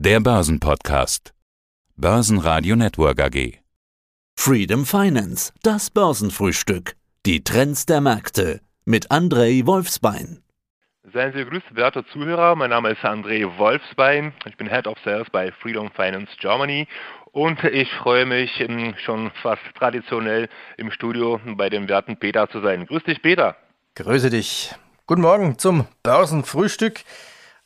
Der Börsenpodcast. Börsenradio Network AG. Freedom Finance, das Börsenfrühstück. Die Trends der Märkte mit Andrei Wolfsbein. Seien Sie gegrüßt, werte Zuhörer. Mein Name ist André Wolfsbein. Ich bin Head of Sales bei Freedom Finance Germany und ich freue mich ähm, schon fast traditionell im Studio bei dem werten Peter zu sein. Grüß dich, Peter. Grüße dich. Guten Morgen zum Börsenfrühstück.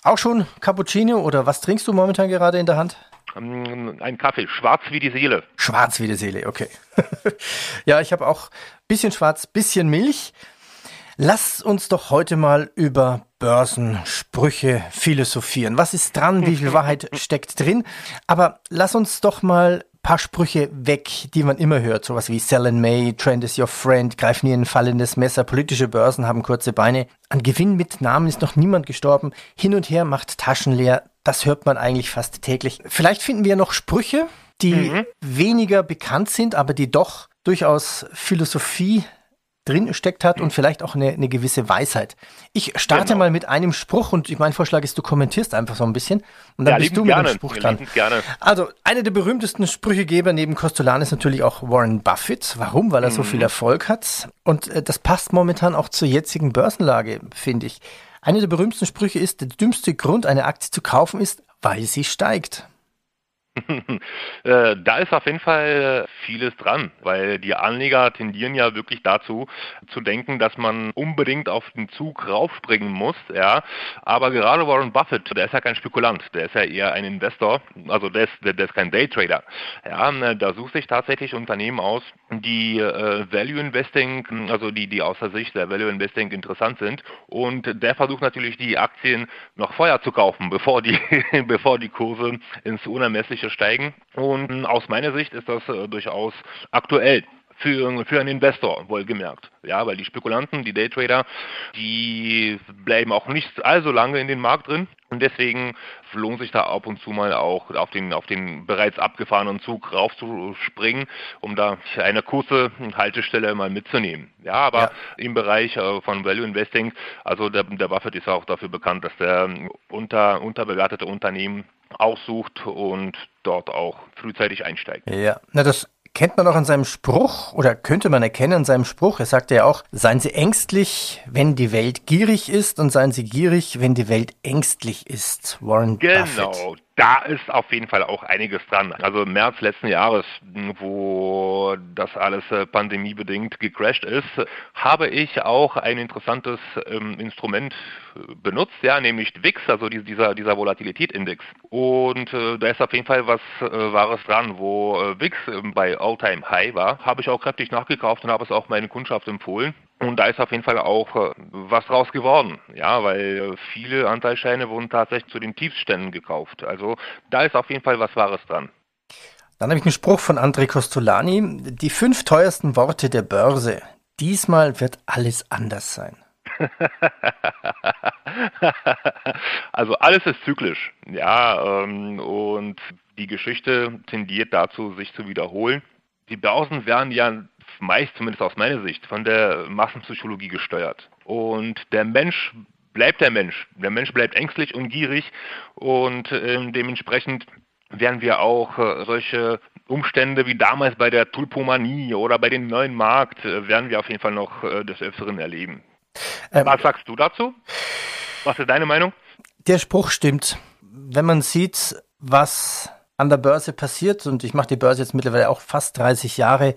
Auch schon Cappuccino oder was trinkst du momentan gerade in der Hand? Ähm, ein Kaffee, schwarz wie die Seele. Schwarz wie die Seele, okay. ja, ich habe auch bisschen schwarz, bisschen Milch. Lass uns doch heute mal über Börsensprüche philosophieren. Was ist dran? Wie viel Wahrheit steckt drin? Aber lass uns doch mal paar Sprüche weg, die man immer hört. Sowas wie Sell in May, Trend is your friend, greif nie ein fallendes Messer, politische Börsen haben kurze Beine. An Gewinn mit Namen ist noch niemand gestorben. Hin und her macht Taschen leer. Das hört man eigentlich fast täglich. Vielleicht finden wir noch Sprüche, die mhm. weniger bekannt sind, aber die doch durchaus Philosophie drin steckt hat und vielleicht auch eine, eine gewisse Weisheit. Ich starte genau. mal mit einem Spruch und mein Vorschlag ist, du kommentierst einfach so ein bisschen und dann ja, bist du mit gerne. dem Spruch dran. Gerne. Also, einer der berühmtesten Sprüchegeber neben Costolan ist natürlich auch Warren Buffett. Warum? Weil er mhm. so viel Erfolg hat und äh, das passt momentan auch zur jetzigen Börsenlage, finde ich. Einer der berühmtesten Sprüche ist, der dümmste Grund, eine Aktie zu kaufen, ist, weil sie steigt. Äh, da ist auf jeden Fall vieles dran, weil die Anleger tendieren ja wirklich dazu zu denken, dass man unbedingt auf den Zug raufspringen muss, ja. Aber gerade Warren Buffett, der ist ja kein Spekulant, der ist ja eher ein Investor, also der ist, der, ist kein Daytrader. Ja, da sucht sich tatsächlich Unternehmen aus, die äh, Value Investing, also die, die aus der Sicht der Value Investing interessant sind. Und der versucht natürlich die Aktien noch vorher zu kaufen, bevor die, bevor die Kurse ins Unermessliche steigen. Und aus meiner Sicht ist das äh, durchaus aktuell für, für einen Investor, wohlgemerkt. Ja, weil die Spekulanten, die Daytrader, die bleiben auch nicht allzu lange in den Markt drin. Und deswegen lohnt sich da ab und zu mal auch auf den, auf den bereits abgefahrenen Zug raufzuspringen, um da eine kurze Haltestelle mal mitzunehmen. Ja, aber ja. im Bereich äh, von Value Investing, also der, der Buffett ist auch dafür bekannt, dass der unter, unterbewertete Unternehmen aussucht und dort auch frühzeitig einsteigt. Ja, na das kennt man auch an seinem Spruch oder könnte man erkennen an seinem Spruch. Er sagte ja auch, seien Sie ängstlich, wenn die Welt gierig ist und seien Sie gierig, wenn die Welt ängstlich ist. Warren genau, Buffett da ist auf jeden Fall auch einiges dran. Also im März letzten Jahres, wo das alles äh, pandemiebedingt gecrashed ist, habe ich auch ein interessantes ähm, Instrument äh, benutzt, ja, nämlich WIX, also dieser, dieser Volatilitätindex. Und äh, da ist auf jeden Fall was äh, Wahres dran, wo äh, WIX äh, bei All-Time High war, habe ich auch kräftig nachgekauft und habe es auch meine Kundschaft empfohlen. Und da ist auf jeden Fall auch äh, was draus geworden, ja, weil viele Anteilscheine wurden tatsächlich zu den Tiefständen gekauft. Also da ist auf jeden Fall was Wahres dran. Dann habe ich einen Spruch von André Costolani. Die fünf teuersten Worte der Börse. Diesmal wird alles anders sein. also alles ist zyklisch, ja, ähm, und die Geschichte tendiert dazu, sich zu wiederholen. Die Börsen werden ja meist, zumindest aus meiner Sicht, von der Massenpsychologie gesteuert. Und der Mensch bleibt der Mensch. Der Mensch bleibt ängstlich und gierig und äh, dementsprechend werden wir auch äh, solche Umstände wie damals bei der Tulpomanie oder bei dem neuen Markt, äh, werden wir auf jeden Fall noch äh, des Öfteren erleben. Ähm, Was sagst du dazu? Was ist deine Meinung? Der Spruch stimmt. Wenn man sieht, was an der Börse passiert, und ich mache die Börse jetzt mittlerweile auch fast 30 Jahre,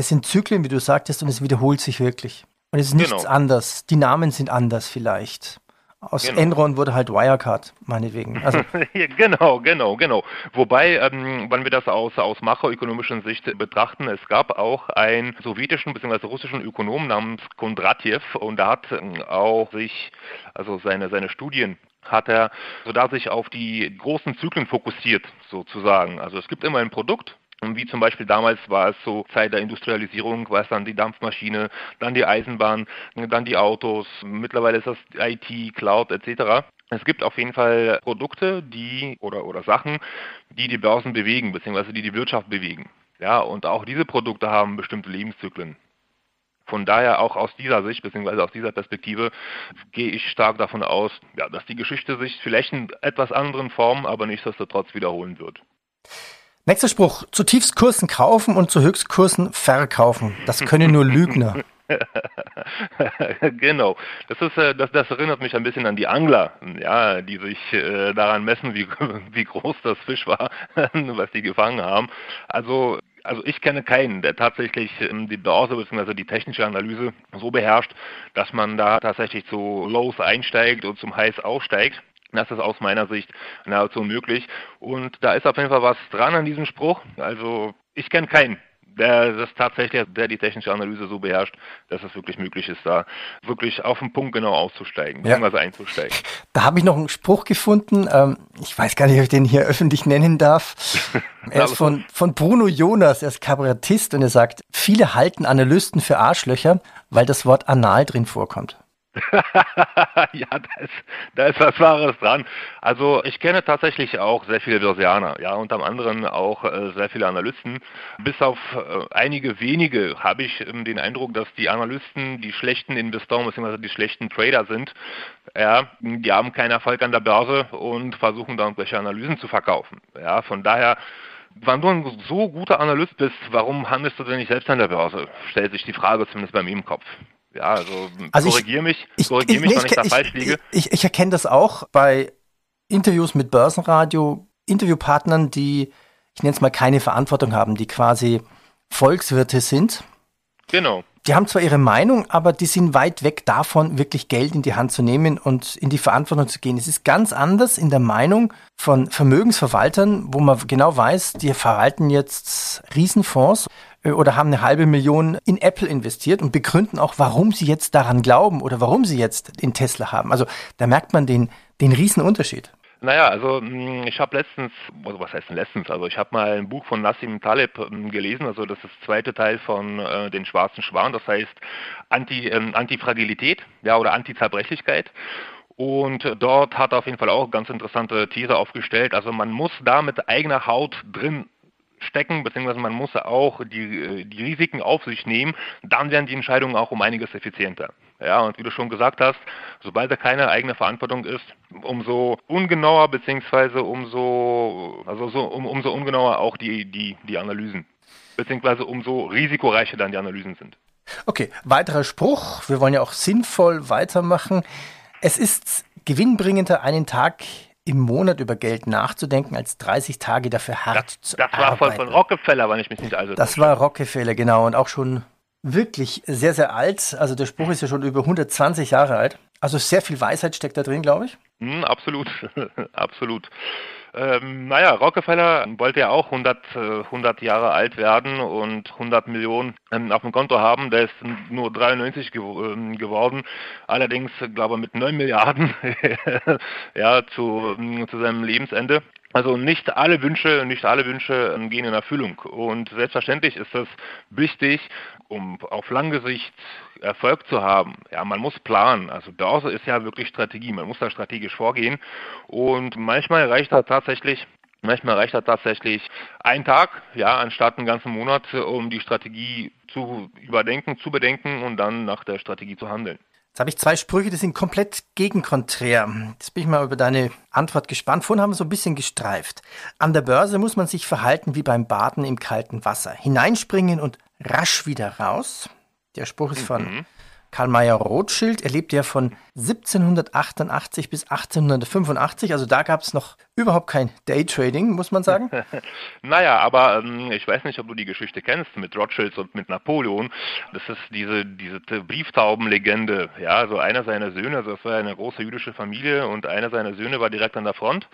es sind Zyklen, wie du sagtest, und es wiederholt sich wirklich. Und es ist nichts genau. anders. Die Namen sind anders vielleicht. Aus genau. Enron wurde halt Wirecard, meinetwegen. Also genau, genau, genau. Wobei, ähm, wenn wir das aus, aus makroökonomischer Sicht betrachten, es gab auch einen sowjetischen bzw. russischen Ökonom namens Kondratjew und da hat ähm, auch sich, also seine, seine Studien hat er so da sich auf die großen Zyklen fokussiert, sozusagen. Also es gibt immer ein Produkt, wie zum Beispiel damals war es so Zeit der Industrialisierung, war es dann die Dampfmaschine, dann die Eisenbahn, dann die Autos, mittlerweile ist das IT, Cloud etc. Es gibt auf jeden Fall Produkte, die oder, oder Sachen, die die Börsen bewegen, beziehungsweise die die Wirtschaft bewegen. Ja, und auch diese Produkte haben bestimmte Lebenszyklen. Von daher auch aus dieser Sicht bzw. aus dieser Perspektive gehe ich stark davon aus, ja, dass die Geschichte sich vielleicht in etwas anderen Formen, aber nichtsdestotrotz wiederholen wird. Nächster Spruch. Zu Tiefstkursen kaufen und zu Höchstkursen verkaufen. Das können nur Lügner. genau. Das ist, äh, das, das erinnert mich ein bisschen an die Angler, ja, die sich äh, daran messen, wie, wie groß das Fisch war, was die gefangen haben. Also also ich kenne keinen, der tatsächlich ähm, die Börse bzw. die technische Analyse so beherrscht, dass man da tatsächlich zu Lows einsteigt und zum Highs aufsteigt. Das ist aus meiner Sicht nahezu unmöglich. Und da ist auf jeden Fall was dran an diesem Spruch. Also ich kenne keinen, der das tatsächlich, der die technische Analyse so beherrscht, dass es wirklich möglich ist, da wirklich auf den Punkt genau auszusteigen, ja. beziehungsweise einzusteigen. Da habe ich noch einen Spruch gefunden, ähm, ich weiß gar nicht, ob ich den hier öffentlich nennen darf. er ist von, von Bruno Jonas, er ist Kabarettist und er sagt, viele halten Analysten für Arschlöcher, weil das Wort anal drin vorkommt. ja, da ist, da ist was Wahres dran. Also ich kenne tatsächlich auch sehr viele Börsianer, ja, unter anderem auch äh, sehr viele Analysten. Bis auf äh, einige wenige habe ich ähm, den Eindruck, dass die Analysten die schlechten Investoren bzw. die schlechten Trader sind. Ja, die haben keinen Erfolg an der Börse und versuchen dann irgendwelche Analysen zu verkaufen. Ja, von daher wenn du ein so guter Analyst bist, warum handelst du denn nicht selbst an der Börse? Stellt sich die Frage zumindest bei mir im Kopf. Ja, also, also korrigier mich, ich, korrigier ich, mich, nee, wenn ich, ich da falsch liege. Ich, ich erkenne das auch bei Interviews mit Börsenradio, Interviewpartnern, die, ich nenne es mal, keine Verantwortung haben, die quasi Volkswirte sind. Genau. Die haben zwar ihre Meinung, aber die sind weit weg davon, wirklich Geld in die Hand zu nehmen und in die Verantwortung zu gehen. Es ist ganz anders in der Meinung von Vermögensverwaltern, wo man genau weiß, die verwalten jetzt Riesenfonds oder haben eine halbe Million in Apple investiert und begründen auch, warum sie jetzt daran glauben oder warum sie jetzt in Tesla haben. Also da merkt man den, den riesen Unterschied. Naja, also hm, ich habe letztens, also was heißt denn letztens, also ich habe mal ein Buch von Nassim Taleb hm, gelesen, also das ist das zweite Teil von äh, Den schwarzen Schwan, das heißt Anti, ähm, Antifragilität ja, oder Antizerbrechlichkeit. Und dort hat er auf jeden Fall auch ganz interessante These aufgestellt. Also man muss da mit eigener Haut drin stecken, beziehungsweise man muss auch die, die Risiken auf sich nehmen, dann werden die Entscheidungen auch um einiges effizienter. Ja, und wie du schon gesagt hast, sobald da keine eigene Verantwortung ist, umso ungenauer beziehungsweise umso also so, um, umso ungenauer auch die, die, die Analysen, beziehungsweise umso risikoreicher dann die Analysen sind. Okay, weiterer Spruch. Wir wollen ja auch sinnvoll weitermachen. Es ist gewinnbringender, einen Tag im Monat über Geld nachzudenken, als 30 Tage dafür hart das, zu das arbeiten. Das war von, von Rockefeller, wenn ich mich nicht also Das war Rockefeller, genau. Und auch schon wirklich sehr, sehr alt. Also der Spruch ist ja schon über 120 Jahre alt. Also sehr viel Weisheit steckt da drin, glaube ich. Mm, absolut, absolut. Ähm, naja, Rockefeller wollte ja auch 100, 100 äh, Jahre alt werden und 100 Millionen ähm, auf dem Konto haben. Der ist nur 93 gew ähm, geworden. Allerdings, glaube ich, mit 9 Milliarden ja, zu, zu seinem Lebensende. Also nicht alle Wünsche, nicht alle Wünsche ähm, gehen in Erfüllung. Und selbstverständlich ist es wichtig, um auf lange Sicht Erfolg zu haben. Ja, man muss planen. Also Börse ist ja wirklich Strategie. Man muss da strategisch vorgehen. Und manchmal reicht da tatsächlich Manchmal reicht da tatsächlich ein Tag, ja, anstatt einen ganzen Monat, um die Strategie zu überdenken, zu bedenken und dann nach der Strategie zu handeln. Jetzt habe ich zwei Sprüche, die sind komplett gegenkonträr. Jetzt bin ich mal über deine Antwort gespannt. Vorhin haben wir so ein bisschen gestreift. An der Börse muss man sich verhalten wie beim Baden im kalten Wasser. Hineinspringen und rasch wieder raus. Der Spruch ist von mhm. Karl Mayer Rothschild. Er lebte ja von 1788 bis 1885. Also da gab es noch überhaupt kein Daytrading, muss man sagen. naja, aber ähm, ich weiß nicht, ob du die Geschichte kennst mit Rothschilds und mit Napoleon. Das ist diese, diese Brieftaubenlegende. Ja, also einer seiner Söhne, also das war eine große jüdische Familie und einer seiner Söhne war direkt an der Front.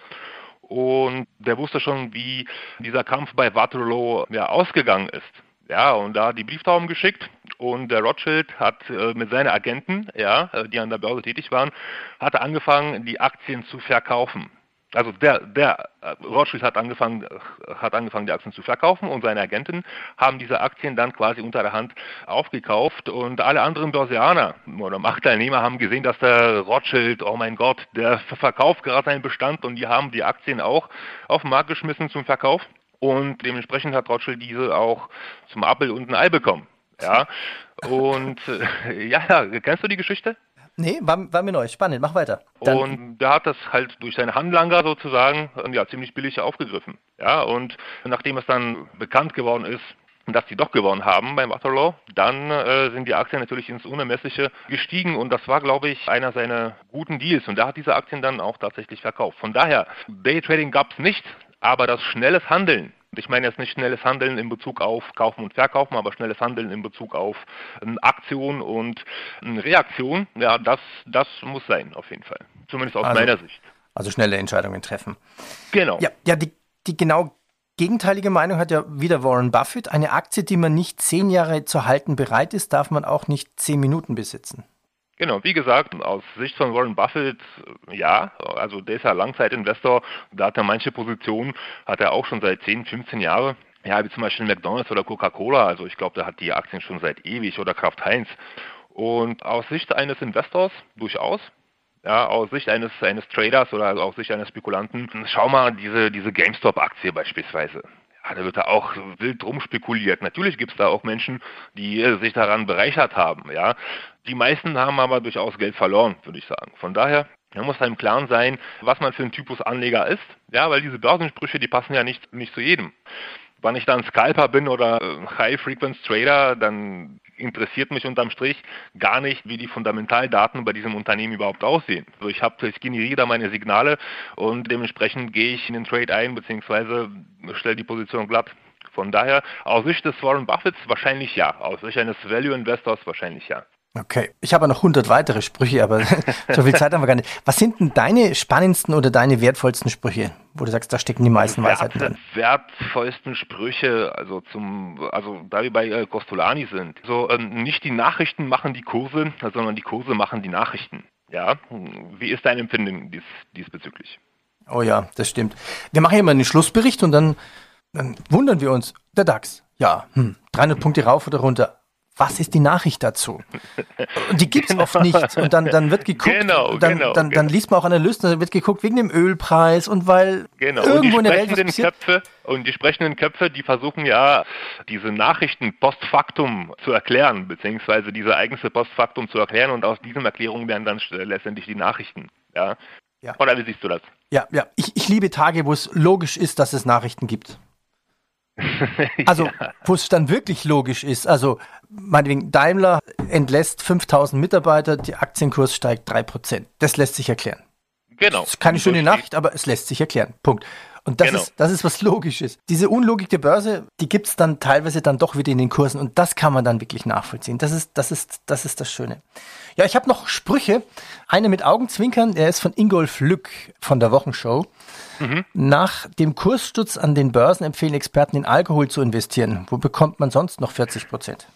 Und der wusste schon, wie dieser Kampf bei Waterloo ja, ausgegangen ist. Ja, und da hat die Brieftauben geschickt und der Rothschild hat äh, mit seinen Agenten, ja, äh, die an der Börse tätig waren, hatte angefangen, die Aktien zu verkaufen. Also der, der äh, Rothschild hat angefangen, äh, hat angefangen, die Aktien zu verkaufen und seine Agenten haben diese Aktien dann quasi unter der Hand aufgekauft und alle anderen Börsianer oder Marktteilnehmer haben gesehen, dass der Rothschild, oh mein Gott, der verkauft gerade seinen Bestand und die haben die Aktien auch auf den Markt geschmissen zum Verkauf und dementsprechend hat Rothschild diese auch zum Appel und ein Ei bekommen. Ja, Und äh, ja, kennst du die Geschichte? Nee, war, war mir neu. Spannend, mach weiter. Dann und der hat das halt durch seine Handlanger sozusagen ja, ziemlich billig aufgegriffen. Ja, und nachdem es dann bekannt geworden ist, dass die doch gewonnen haben beim Waterloo, dann äh, sind die Aktien natürlich ins Unermessliche gestiegen und das war, glaube ich, einer seiner guten Deals und er hat diese Aktien dann auch tatsächlich verkauft. Von daher, Daytrading gab es nicht, aber das schnelles Handeln, ich meine jetzt nicht schnelles Handeln in Bezug auf Kaufen und Verkaufen, aber schnelles Handeln in Bezug auf äh, Aktion und äh, Reaktion, ja, das, das muss sein, auf jeden Fall. Zumindest aus also, meiner Sicht. Also schnelle Entscheidungen treffen. Genau. Ja, ja die, die genau gegenteilige Meinung hat ja wieder Warren Buffett. Eine Aktie, die man nicht zehn Jahre zu halten bereit ist, darf man auch nicht zehn Minuten besitzen. Genau, wie gesagt, aus Sicht von Warren Buffett, ja, also der ist ja Langzeitinvestor, da hat er manche Positionen, hat er auch schon seit 10, 15 Jahren. Ja, wie zum Beispiel McDonalds oder Coca-Cola, also ich glaube, der hat die Aktien schon seit ewig oder Kraft Heinz. Und aus Sicht eines Investors durchaus, ja, aus Sicht eines, eines Traders oder aus Sicht eines Spekulanten, schau mal diese, diese GameStop-Aktie beispielsweise. Ja, da wird da auch wild drum spekuliert. Natürlich gibt es da auch Menschen, die sich daran bereichert haben. Ja, die meisten haben aber durchaus Geld verloren, würde ich sagen. Von daher man muss einem Klaren sein, was man für ein Typus Anleger ist. Ja, weil diese Börsensprüche, die passen ja nicht, nicht zu jedem. Wenn ich dann Scalper bin oder äh, High-Frequency-Trader, dann interessiert mich unterm Strich gar nicht, wie die Fundamentaldaten bei diesem Unternehmen überhaupt aussehen. Also ich habe, ich generiere da meine Signale und dementsprechend gehe ich in den Trade ein bzw. stelle die Position glatt. Von daher, aus Sicht des Warren Buffetts wahrscheinlich ja, aus Sicht eines Value Investors wahrscheinlich ja. Okay, ich habe noch 100 weitere Sprüche, aber so viel Zeit haben wir gar nicht. Was sind denn deine spannendsten oder deine wertvollsten Sprüche, wo du sagst, da stecken die meisten Wert, Weisheiten drin? Wertvollsten Sprüche, also zum, also da wir bei äh, Costolani sind, so ähm, nicht die Nachrichten machen die Kurse, sondern die Kurse machen die Nachrichten. Ja, wie ist dein Empfinden dies, diesbezüglich? Oh ja, das stimmt. Wir machen immer einen Schlussbericht und dann, dann wundern wir uns. Der DAX, ja, hm, 300 Punkte rauf oder runter was ist die Nachricht dazu? Und die gibt es genau. oft nicht. Und dann, dann wird geguckt, genau, dann, genau, dann, dann, genau. liest man auch Analysten, dann wird geguckt wegen dem Ölpreis und weil genau. irgendwo in der Welt was passiert. Köpfe, und die sprechenden Köpfe, die versuchen ja, diese Nachrichten post factum zu erklären, beziehungsweise diese Ereignisse post factum zu erklären und aus diesen Erklärungen werden dann letztendlich die Nachrichten. Ja. ja. Oder wie siehst du das? Ja, ja. Ich, ich liebe Tage, wo es logisch ist, dass es Nachrichten gibt. Also, ja. wo es dann wirklich logisch ist. Also, meinetwegen, Daimler entlässt 5000 Mitarbeiter, der Aktienkurs steigt 3%. Das lässt sich erklären. Genau. Das ist keine schöne Nacht, aber es lässt sich erklären. Punkt. Und das, genau. ist, das ist was Logisches. Diese Unlogik der Börse, die gibt es dann teilweise dann doch wieder in den Kursen und das kann man dann wirklich nachvollziehen. Das ist das, ist, das, ist das Schöne. Ja, ich habe noch Sprüche. Eine mit Augenzwinkern, der ist von Ingolf Lück von der Wochenshow. Mhm. Nach dem Kurssturz an den Börsen empfehlen Experten, in Alkohol zu investieren. Wo bekommt man sonst noch 40 Prozent?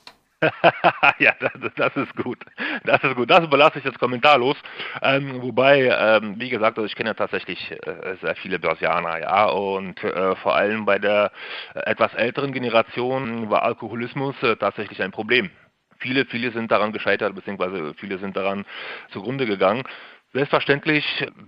ja, das, das, ist gut. Das ist gut. Das überlasse ich jetzt kommentarlos. Ähm, wobei, ähm, wie gesagt, also ich kenne tatsächlich äh, sehr viele Börsianer, ja, und äh, vor allem bei der etwas älteren Generation war Alkoholismus äh, tatsächlich ein Problem. Viele, viele sind daran gescheitert, beziehungsweise viele sind daran zugrunde gegangen. Selbstverständlich,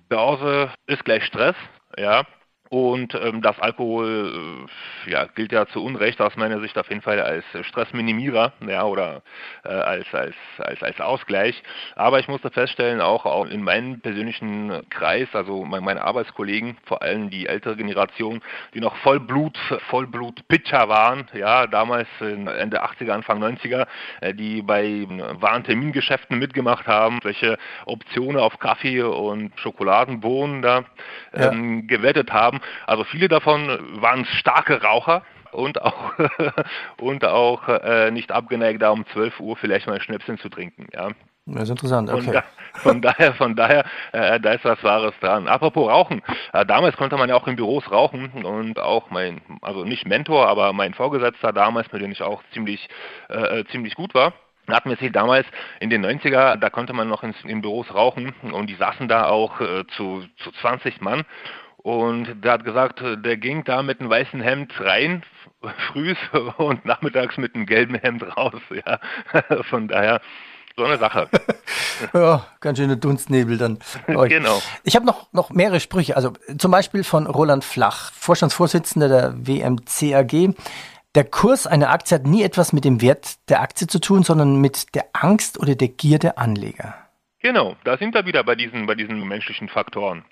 Börse ist gleich Stress, ja, und ähm, das Alkohol äh, ja, gilt ja zu Unrecht aus meiner Sicht auf jeden Fall als Stressminimierer ja, oder äh, als, als, als, als Ausgleich. Aber ich musste feststellen, auch, auch in meinem persönlichen Kreis, also mein, meine Arbeitskollegen, vor allem die ältere Generation, die noch Vollblut, Vollblut-Pitcher waren, ja, damals Ende 80er, Anfang 90er, äh, die bei Warentermingeschäften mitgemacht haben, welche Optionen auf Kaffee und Schokoladenbohnen da ähm, ja. gewettet haben also viele davon waren starke Raucher und auch und auch äh, nicht abgeneigt, da um 12 Uhr vielleicht mal ein Schnäpschen zu trinken. Ja. Das ist interessant, okay. Da, von daher, von daher, äh, da ist was Wahres dran. Apropos Rauchen. Äh, damals konnte man ja auch in Büros rauchen und auch mein, also nicht Mentor, aber mein Vorgesetzter damals, mit dem ich auch ziemlich, äh, äh ziemlich gut war, hatten wir es damals in den 90er, da konnte man noch in, in Büros rauchen und die saßen da auch äh, zu, zu 20 Mann und der hat gesagt, der ging da mit einem weißen Hemd rein, frühs und nachmittags mit einem gelben Hemd raus. Ja. Von daher so eine Sache. ja, ganz schöne Dunstnebel dann. genau. Ich habe noch, noch mehrere Sprüche. Also zum Beispiel von Roland Flach, Vorstandsvorsitzender der WMCAG. Der Kurs einer Aktie hat nie etwas mit dem Wert der Aktie zu tun, sondern mit der Angst oder der Gier der Anleger. Genau, da sind wir wieder bei diesen, bei diesen menschlichen Faktoren.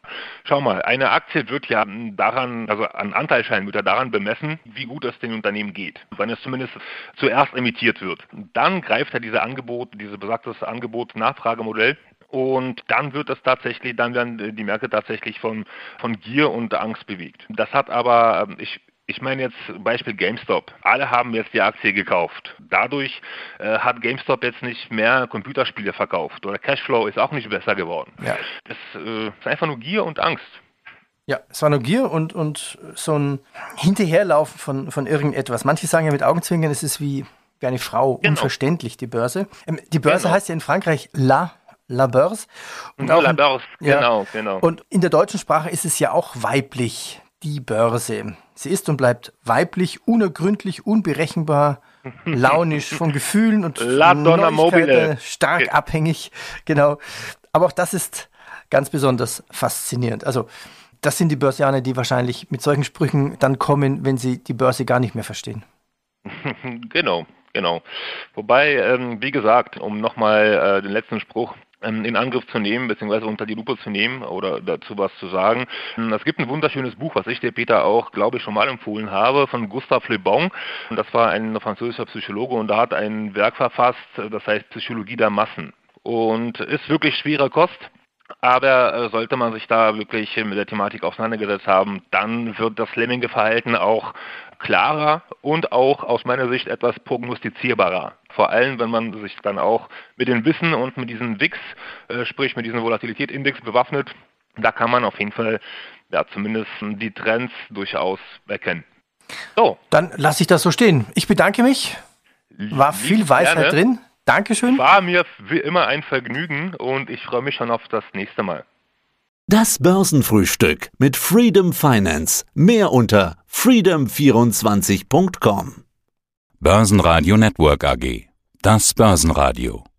Schau mal, eine Aktie wird ja daran, also an Anteilschein wird ja daran bemessen, wie gut es dem Unternehmen geht. Wenn es zumindest zuerst emittiert wird. Dann greift ja diese Angebot, dieses besagtes Angebot-Nachfragemodell und dann wird es tatsächlich, dann werden die Märkte tatsächlich von, von Gier und Angst bewegt. Das hat aber, ich, ich meine jetzt Beispiel GameStop. Alle haben jetzt die Aktie gekauft. Dadurch äh, hat GameStop jetzt nicht mehr Computerspiele verkauft oder Cashflow ist auch nicht besser geworden. Ja. Das äh, ist einfach nur Gier und Angst. Ja, es war nur Gier und, und so ein Hinterherlaufen von, von irgendetwas. Manche sagen ja mit Augenzwinkern, es ist wie, wie eine Frau, genau. unverständlich, die Börse. Ähm, die Börse genau. heißt ja in Frankreich La La Börse. Und La Börse, genau, ja, genau. Und in der deutschen Sprache ist es ja auch weiblich, die Börse. Sie ist und bleibt weiblich, unergründlich, unberechenbar, launisch von Gefühlen und Mobile. stark okay. abhängig. Genau. Aber auch das ist ganz besonders faszinierend. Also, das sind die Börsianer, die wahrscheinlich mit solchen Sprüchen dann kommen, wenn sie die Börse gar nicht mehr verstehen. genau, genau. Wobei, ähm, wie gesagt, um nochmal äh, den letzten Spruch in Angriff zu nehmen, beziehungsweise unter die Lupe zu nehmen oder dazu was zu sagen. Ähm, es gibt ein wunderschönes Buch, was ich dir, Peter, auch, glaube ich, schon mal empfohlen habe, von Gustave Le Bon. Und das war ein französischer Psychologe und da hat ein Werk verfasst, das heißt Psychologie der Massen. Und ist wirklich schwere Kost. Aber äh, sollte man sich da wirklich mit der Thematik auseinandergesetzt haben, dann wird das Lemminge-Verhalten auch klarer und auch aus meiner Sicht etwas prognostizierbarer. Vor allem, wenn man sich dann auch mit dem Wissen und mit diesem WIX, äh, sprich mit diesem Volatilitätsindex bewaffnet, da kann man auf jeden Fall ja, zumindest die Trends durchaus erkennen. So. Dann lasse ich das so stehen. Ich bedanke mich. War viel Weisheit gerne. drin. Dankeschön. War mir wie immer ein Vergnügen und ich freue mich schon auf das nächste Mal. Das Börsenfrühstück mit Freedom Finance. Mehr unter freedom24.com. Börsenradio Network AG. Das Börsenradio.